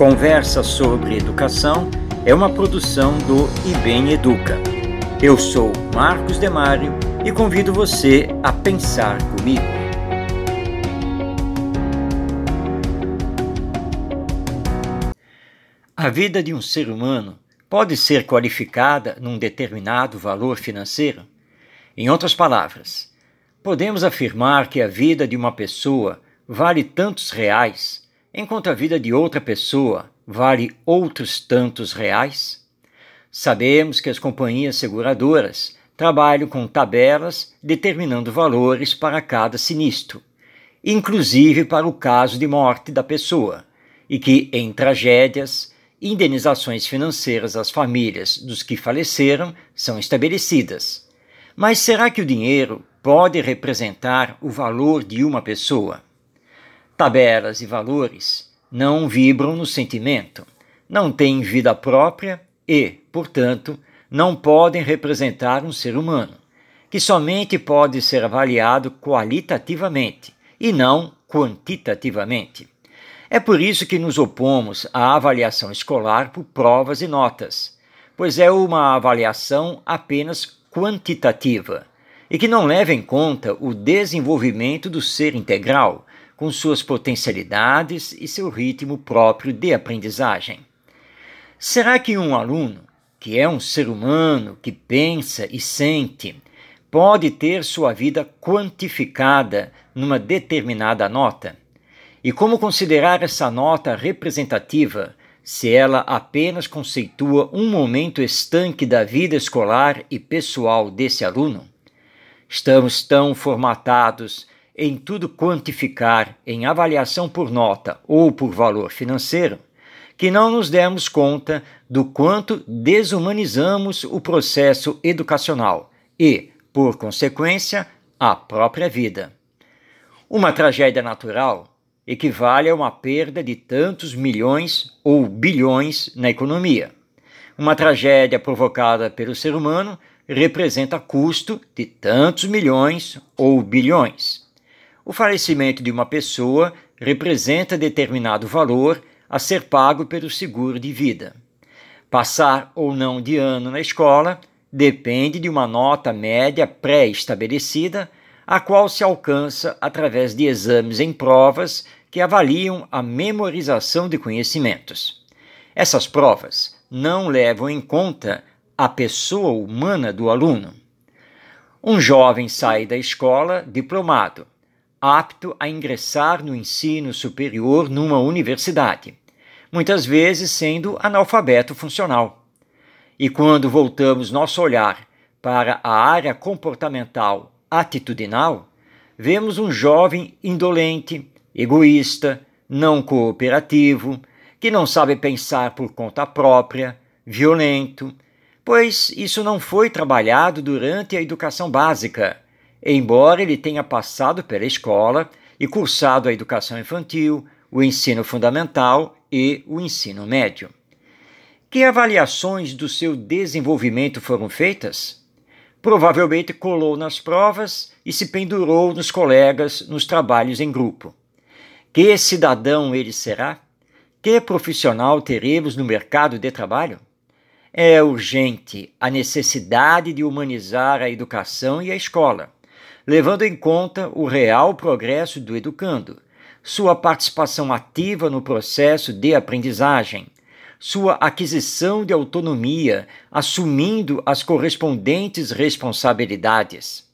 Conversa sobre Educação é uma produção do IBEM Educa. Eu sou Marcos Demário e convido você a pensar comigo. A vida de um ser humano pode ser qualificada num determinado valor financeiro? Em outras palavras, podemos afirmar que a vida de uma pessoa vale tantos reais enquanto a vida de outra pessoa vale outros tantos reais? Sabemos que as companhias seguradoras trabalham com tabelas determinando valores para cada sinistro, inclusive para o caso de morte da pessoa, e que, em tragédias, indenizações financeiras às famílias dos que faleceram são estabelecidas. Mas será que o dinheiro pode representar o valor de uma pessoa? Tabelas e valores não vibram no sentimento, não têm vida própria e, portanto, não podem representar um ser humano, que somente pode ser avaliado qualitativamente e não quantitativamente. É por isso que nos opomos à avaliação escolar por provas e notas, pois é uma avaliação apenas quantitativa e que não leva em conta o desenvolvimento do ser integral, com suas potencialidades e seu ritmo próprio de aprendizagem. Será que um aluno, que é um ser humano que pensa e sente, pode ter sua vida quantificada numa determinada nota? E como considerar essa nota representativa se ela apenas conceitua um momento estanque da vida escolar e pessoal desse aluno? Estamos tão formatados em tudo quantificar em avaliação por nota ou por valor financeiro, que não nos demos conta do quanto desumanizamos o processo educacional e, por consequência, a própria vida. Uma tragédia natural equivale a uma perda de tantos milhões ou bilhões na economia. Uma tragédia provocada pelo ser humano representa custo de tantos milhões ou bilhões. O falecimento de uma pessoa representa determinado valor a ser pago pelo seguro de vida. Passar ou não de ano na escola depende de uma nota média pré-estabelecida, a qual se alcança através de exames em provas que avaliam a memorização de conhecimentos. Essas provas não levam em conta a pessoa humana do aluno. Um jovem sai da escola diplomado apto a ingressar no ensino superior numa universidade, muitas vezes sendo analfabeto funcional. E quando voltamos nosso olhar para a área comportamental atitudinal, vemos um jovem indolente, egoísta, não cooperativo, que não sabe pensar por conta própria, violento, pois isso não foi trabalhado durante a educação básica embora ele tenha passado pela escola e cursado a educação infantil, o ensino fundamental e o ensino médio. Que avaliações do seu desenvolvimento foram feitas? Provavelmente colou nas provas e se pendurou nos colegas nos trabalhos em grupo. Que cidadão ele será? Que profissional teremos no mercado de trabalho? É urgente a necessidade de humanizar a educação e a escola levando em conta o real progresso do educando, sua participação ativa no processo de aprendizagem, sua aquisição de autonomia, assumindo as correspondentes responsabilidades.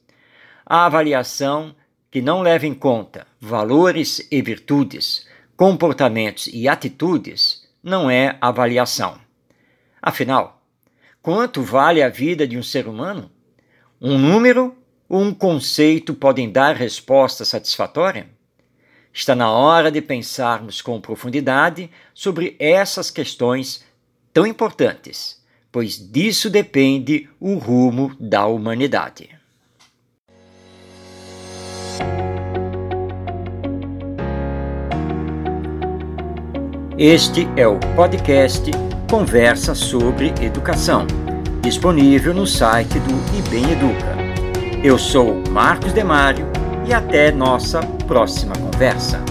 A avaliação que não leva em conta valores e virtudes, comportamentos e atitudes não é avaliação. Afinal, quanto vale a vida de um ser humano? Um número ou um conceito podem dar resposta satisfatória? Está na hora de pensarmos com profundidade sobre essas questões tão importantes, pois disso depende o rumo da humanidade. Este é o podcast Conversa sobre Educação, disponível no site do IBEM Educa Eu sou Marcos Demário e até nossa próxima conversa.